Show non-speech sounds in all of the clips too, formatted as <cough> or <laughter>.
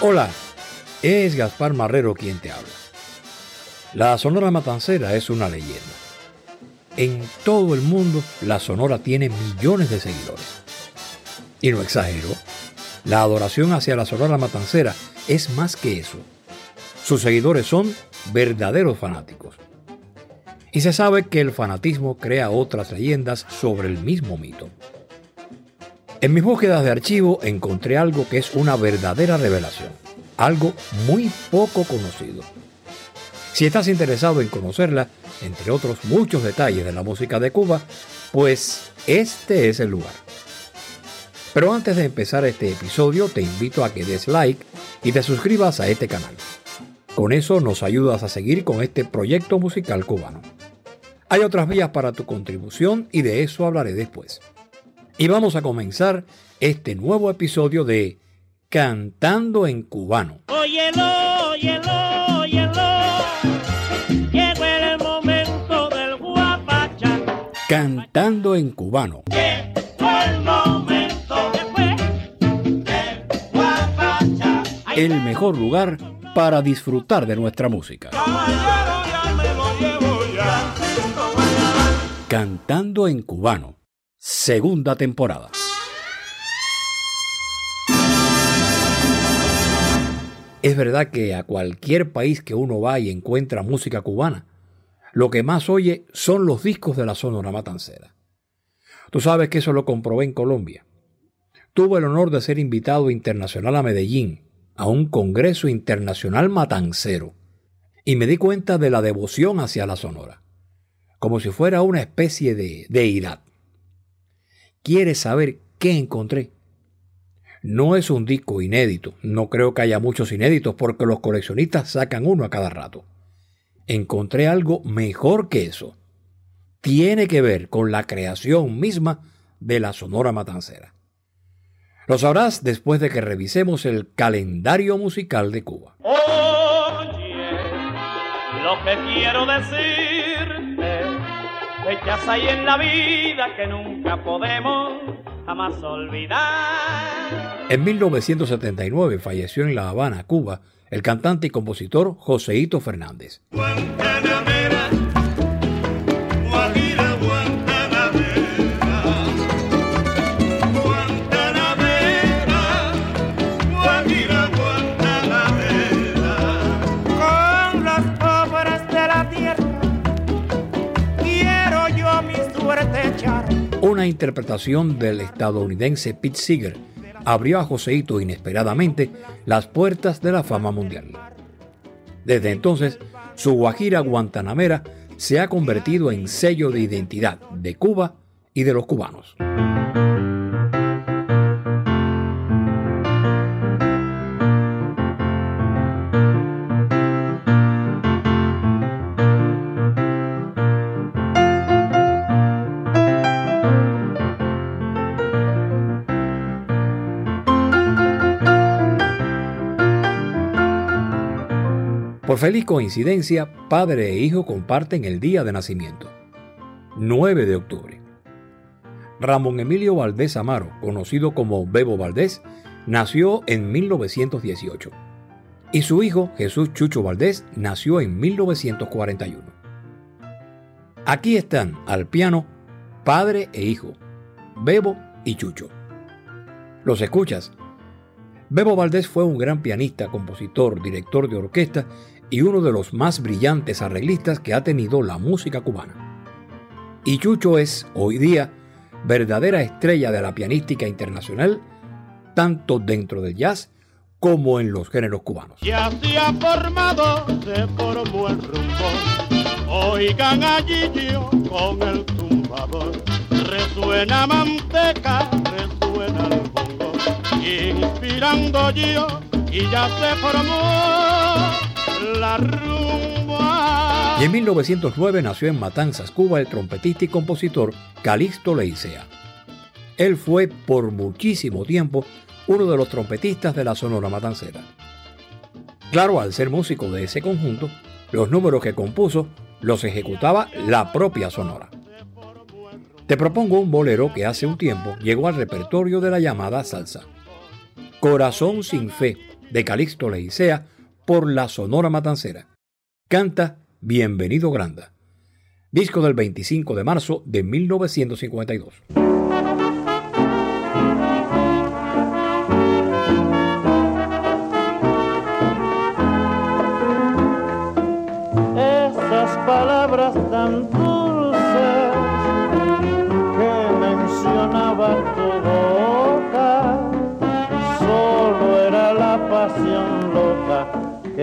Hola, es Gaspar Marrero quien te habla. La Sonora Matancera es una leyenda. En todo el mundo, la Sonora tiene millones de seguidores. Y no exagero, la adoración hacia la Sonora Matancera es más que eso. Sus seguidores son verdaderos fanáticos. Y se sabe que el fanatismo crea otras leyendas sobre el mismo mito. En mis búsquedas de archivo encontré algo que es una verdadera revelación, algo muy poco conocido. Si estás interesado en conocerla, entre otros muchos detalles de la música de Cuba, pues este es el lugar. Pero antes de empezar este episodio, te invito a que des like y te suscribas a este canal. Con eso nos ayudas a seguir con este proyecto musical cubano. Hay otras vías para tu contribución y de eso hablaré después. Y vamos a comenzar este nuevo episodio de Cantando en Cubano. Óyelo, óyelo, óyelo. Llegó el momento del guapacha. Cantando en Cubano. Llegó el momento del guapacha. El mejor lugar para disfrutar de nuestra música. Cantando en Cubano. Segunda temporada. Es verdad que a cualquier país que uno va y encuentra música cubana, lo que más oye son los discos de la Sonora Matancera. Tú sabes que eso lo comprobé en Colombia. Tuve el honor de ser invitado internacional a Medellín, a un Congreso Internacional Matancero, y me di cuenta de la devoción hacia la Sonora, como si fuera una especie de deidad. ¿Quieres saber qué encontré? No es un disco inédito, no creo que haya muchos inéditos porque los coleccionistas sacan uno a cada rato. Encontré algo mejor que eso. Tiene que ver con la creación misma de la Sonora Matancera. Lo sabrás después de que revisemos el calendario musical de Cuba. Oye, lo que quiero decirte, fechas hay en la vida que nunca podemos jamás olvidar. En 1979 falleció en La Habana, Cuba, el cantante y compositor Joseito Fernández. Guantanamera, interpretación del estadounidense Pete Seeger abrió a Joseito inesperadamente las puertas de la fama mundial. Desde entonces, su Guajira Guantanamera se ha convertido en sello de identidad de Cuba y de los cubanos. Feliz coincidencia, padre e hijo comparten el día de nacimiento, 9 de octubre. Ramón Emilio Valdés Amaro, conocido como Bebo Valdés, nació en 1918 y su hijo Jesús Chucho Valdés nació en 1941. Aquí están al piano padre e hijo, Bebo y Chucho. ¿Los escuchas? Bebo Valdés fue un gran pianista, compositor, director de orquesta y uno de los más brillantes arreglistas que ha tenido la música cubana. Y Chucho es, hoy día, verdadera estrella de la pianística internacional, tanto dentro del jazz como en los géneros cubanos. Ya se ha formado, se formó el rumbo. Oigan allí yo con el tumbador. Resuena manteca, resuena el bongo. Inspirando yo y ya se formó la rumba. Y en 1909 nació en Matanzas, Cuba, el trompetista y compositor Calixto Leicea. Él fue por muchísimo tiempo uno de los trompetistas de la Sonora Matancera. Claro, al ser músico de ese conjunto, los números que compuso los ejecutaba la propia Sonora. Te propongo un bolero que hace un tiempo llegó al repertorio de la llamada salsa. Corazón sin fe, de Calixto Leicea, por la Sonora Matancera. Canta Bienvenido Granda. Disco del 25 de marzo de 1952. Esas palabras tan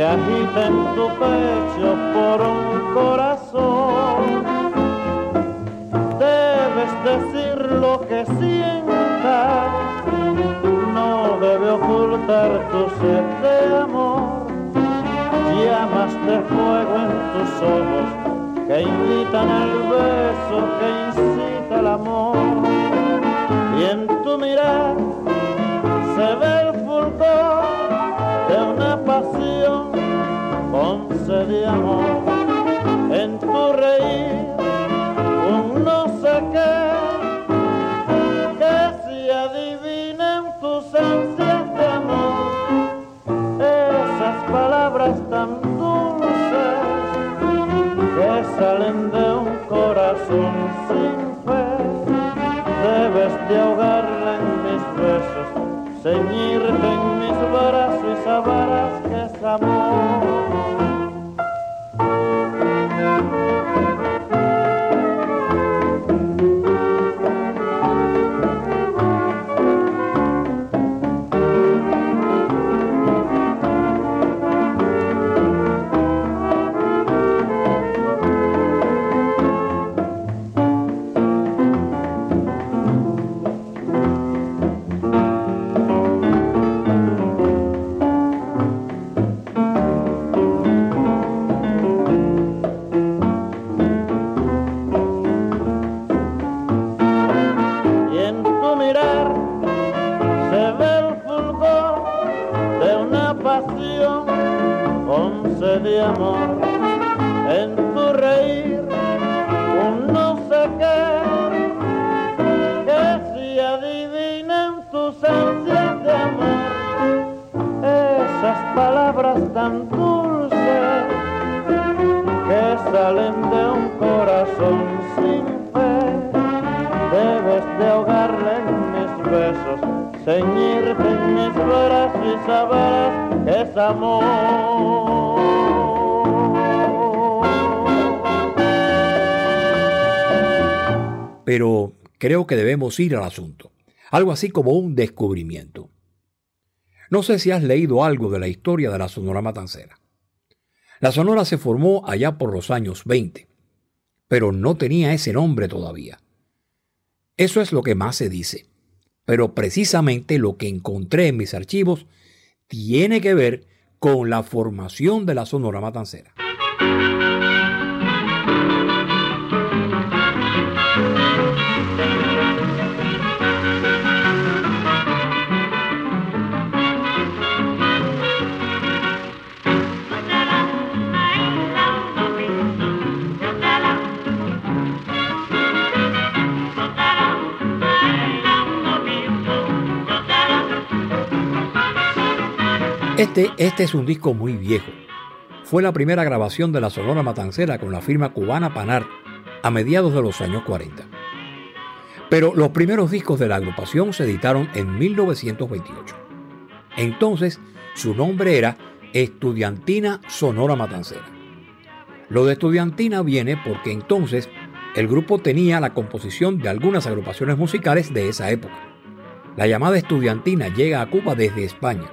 agita en tu pecho por un corazón. Debes decir lo que sientas, no debe ocultar tu sed de amor. Llamas de fuego en tus ojos que invitan al beso, que incita al amor. Y en tu mirar amor. En tu reír un no sé qué que se adivina en tus ansias de amor. Esas palabras tan dulces que salen de un corazón sin fe debes de ahogarle en mis besos, ceñirte en mis brazos y sabrás que es amor. Pero creo que debemos ir al asunto. Algo así como un descubrimiento. No sé si has leído algo de la historia de la Sonora Matancera. La Sonora se formó allá por los años 20, pero no tenía ese nombre todavía. Eso es lo que más se dice. Pero precisamente lo que encontré en mis archivos tiene que ver con la formación de la Sonora Matancera. Este, este es un disco muy viejo. Fue la primera grabación de la Sonora Matancera con la firma cubana Panar a mediados de los años 40. Pero los primeros discos de la agrupación se editaron en 1928. Entonces, su nombre era Estudiantina Sonora Matancera. Lo de estudiantina viene porque entonces el grupo tenía la composición de algunas agrupaciones musicales de esa época. La llamada estudiantina llega a Cuba desde España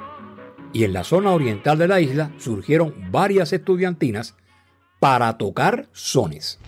y en la zona oriental de la isla surgieron varias estudiantinas para tocar sones.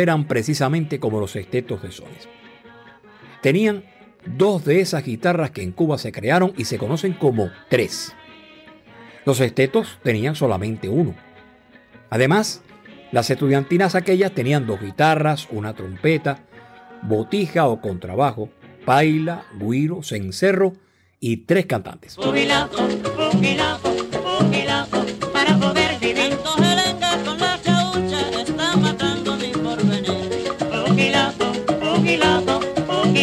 Eran precisamente como los sextetos de sones. Tenían dos de esas guitarras que en Cuba se crearon y se conocen como tres. Los sextetos tenían solamente uno. Además, las estudiantinas aquellas tenían dos guitarras, una trompeta, botija o contrabajo, paila, guiro, cencerro y tres cantantes.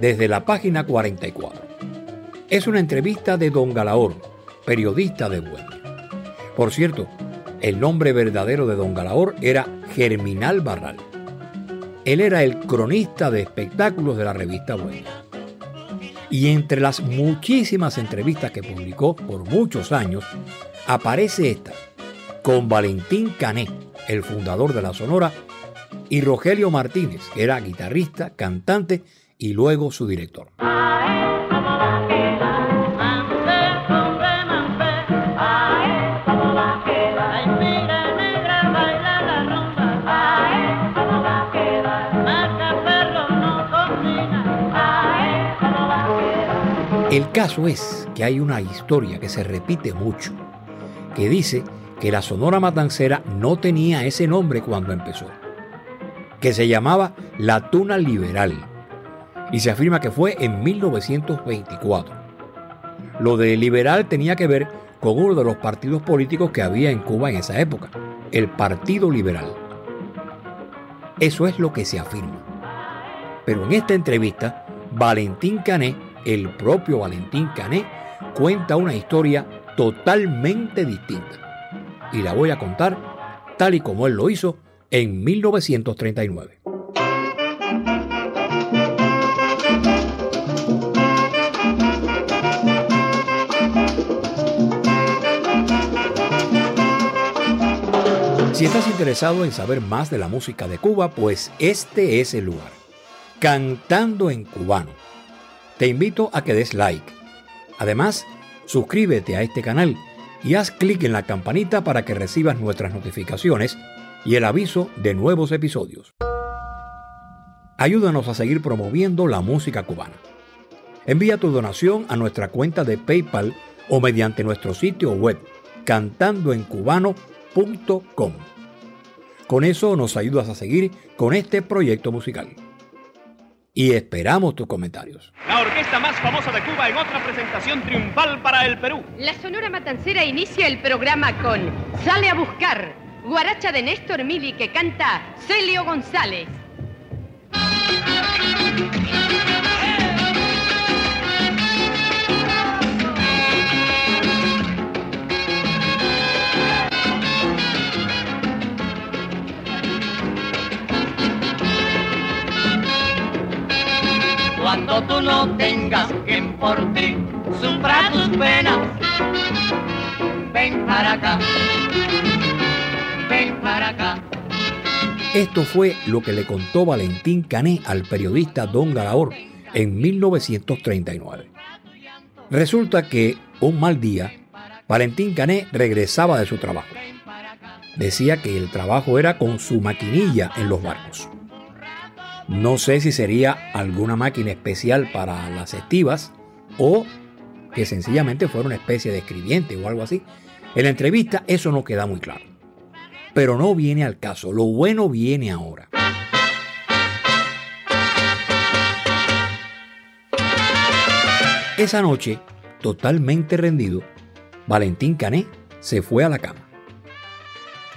desde la página 44. Es una entrevista de Don Galaor, periodista de Bohemia. Por cierto, el nombre verdadero de Don Galaor era Germinal Barral. Él era el cronista de espectáculos de la revista Buena. Y entre las muchísimas entrevistas que publicó por muchos años, aparece esta, con Valentín Cané, el fundador de la Sonora, y Rogelio Martínez, que era guitarrista, cantante y luego su director. El caso es que hay una historia que se repite mucho, que dice que la Sonora Matancera no tenía ese nombre cuando empezó, que se llamaba La Tuna Liberal, y se afirma que fue en 1924. Lo de liberal tenía que ver con uno de los partidos políticos que había en Cuba en esa época, el Partido Liberal. Eso es lo que se afirma. Pero en esta entrevista, Valentín Cané el propio Valentín Cané cuenta una historia totalmente distinta. Y la voy a contar tal y como él lo hizo en 1939. Si estás interesado en saber más de la música de Cuba, pues este es el lugar. Cantando en cubano te invito a que des like. Además, suscríbete a este canal y haz clic en la campanita para que recibas nuestras notificaciones y el aviso de nuevos episodios. Ayúdanos a seguir promoviendo la música cubana. Envía tu donación a nuestra cuenta de PayPal o mediante nuestro sitio web cantandoencubano.com. Con eso nos ayudas a seguir con este proyecto musical y esperamos tus comentarios. La orquesta más famosa de Cuba en otra presentación triunfal para el Perú. La Sonora Matancera inicia el programa con Sale a buscar, guaracha de Néstor Mili que canta Celio González. No tengas quien por ti sufra tus penas. Ven para acá, ven para acá. Esto fue lo que le contó Valentín Cané al periodista Don Galaor en 1939. Resulta que un mal día, Valentín Cané regresaba de su trabajo. Decía que el trabajo era con su maquinilla en los barcos. No sé si sería alguna máquina especial para las estivas o que sencillamente fuera una especie de escribiente o algo así. En la entrevista eso no queda muy claro. Pero no viene al caso, lo bueno viene ahora. Esa noche, totalmente rendido, Valentín Cané se fue a la cama.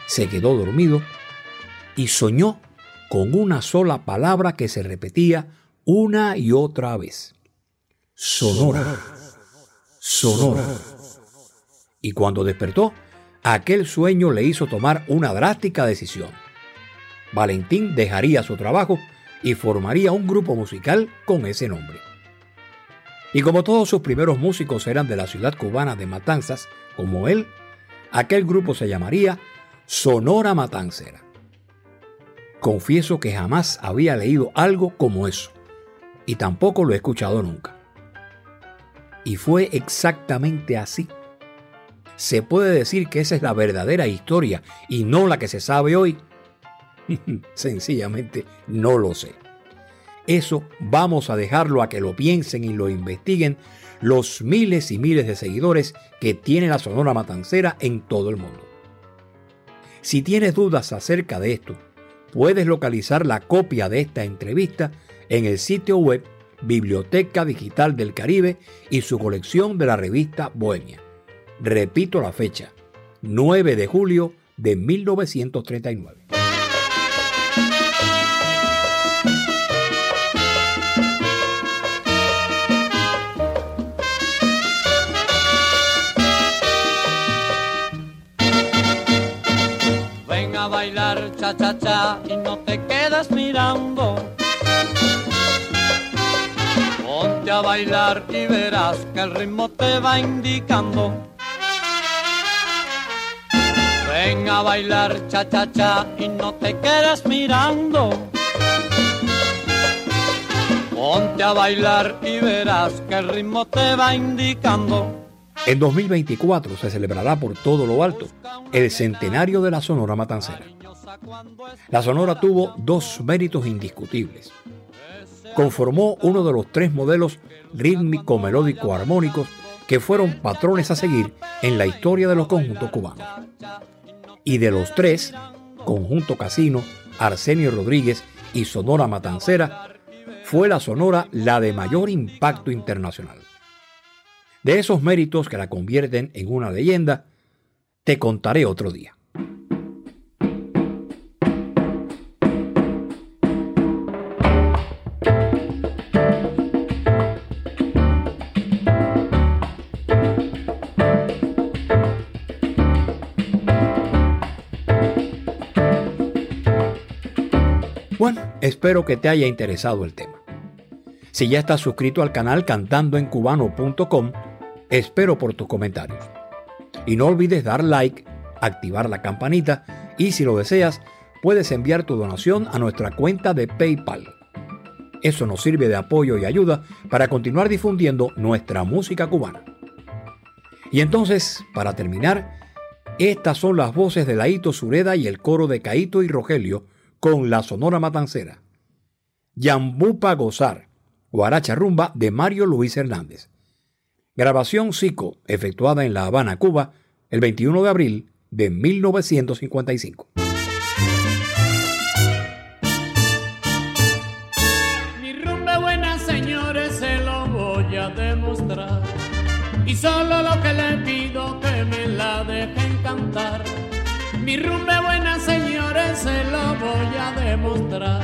Se quedó dormido y soñó con una sola palabra que se repetía una y otra vez. Sonora. Sonora. Y cuando despertó, aquel sueño le hizo tomar una drástica decisión. Valentín dejaría su trabajo y formaría un grupo musical con ese nombre. Y como todos sus primeros músicos eran de la ciudad cubana de Matanzas, como él, aquel grupo se llamaría Sonora Matancera. Confieso que jamás había leído algo como eso, y tampoco lo he escuchado nunca. Y fue exactamente así. ¿Se puede decir que esa es la verdadera historia y no la que se sabe hoy? <laughs> Sencillamente no lo sé. Eso vamos a dejarlo a que lo piensen y lo investiguen los miles y miles de seguidores que tiene la Sonora Matancera en todo el mundo. Si tienes dudas acerca de esto, puedes localizar la copia de esta entrevista en el sitio web Biblioteca Digital del Caribe y su colección de la revista Bohemia. Repito la fecha, 9 de julio de 1939. Cha cha y no te quedas mirando. Ponte a bailar y verás que el ritmo te va indicando. Ven a bailar cha cha cha y no te quedes mirando. Ponte a bailar y verás que el ritmo te va indicando. En 2024 se celebrará por todo lo alto el centenario de la Sonora Matancera. La Sonora tuvo dos méritos indiscutibles. Conformó uno de los tres modelos rítmico-melódico-armónicos que fueron patrones a seguir en la historia de los conjuntos cubanos. Y de los tres, Conjunto Casino, Arsenio Rodríguez y Sonora Matancera, fue la Sonora la de mayor impacto internacional. De esos méritos que la convierten en una leyenda, te contaré otro día. Espero que te haya interesado el tema. Si ya estás suscrito al canal cantandoencubano.com, espero por tus comentarios. Y no olvides dar like, activar la campanita y si lo deseas, puedes enviar tu donación a nuestra cuenta de PayPal. Eso nos sirve de apoyo y ayuda para continuar difundiendo nuestra música cubana. Y entonces, para terminar, estas son las voces de Laito Sureda y el coro de Caito y Rogelio con la Sonora Matancera. Yambupa Gozar, Guaracha Rumba de Mario Luis Hernández. Grabación Sico, efectuada en La Habana, Cuba, el 21 de abril de 1955. Mi rumba buena, señores, se lo voy a demostrar. Y solo lo que le pido que me la dejen cantar. Mi rumba buena, señores, se lo voy a demostrar.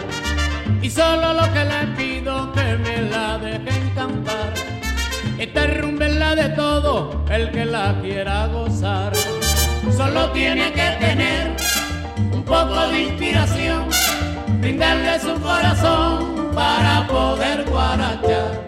Y solo lo que le pido que me la dejen cantar. Esta rumba es la de todo el que la quiera gozar. Solo tiene que tener un poco de inspiración, brindarle su corazón para poder guarachar.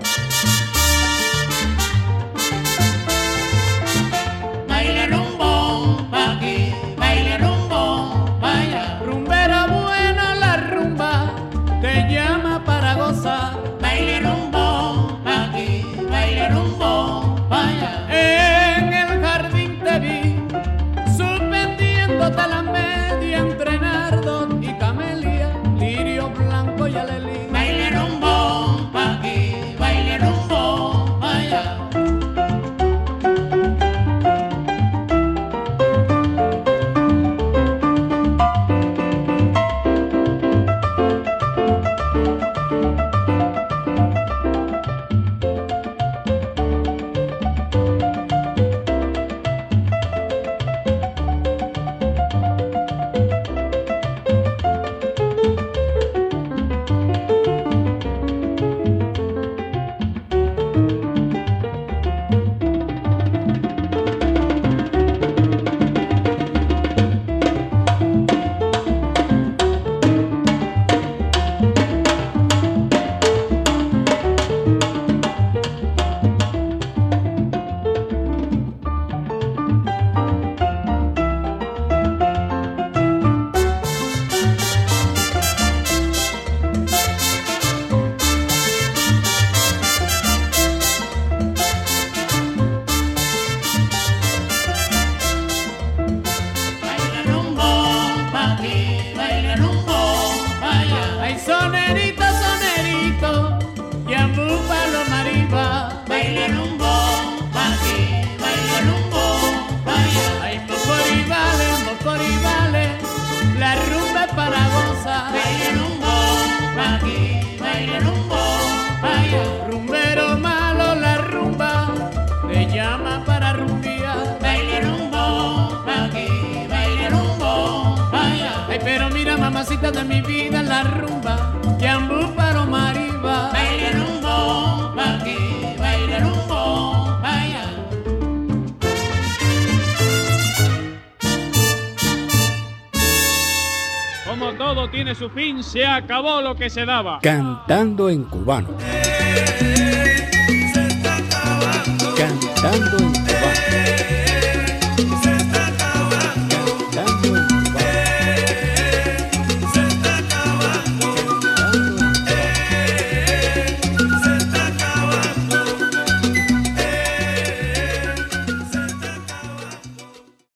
Vida, la rumba, yambu palo mariba. Baile rumbo, aquí, baile rumbo, vaya. Como todo tiene su fin, se acabó lo que se daba. Cantando en cubano. Cantando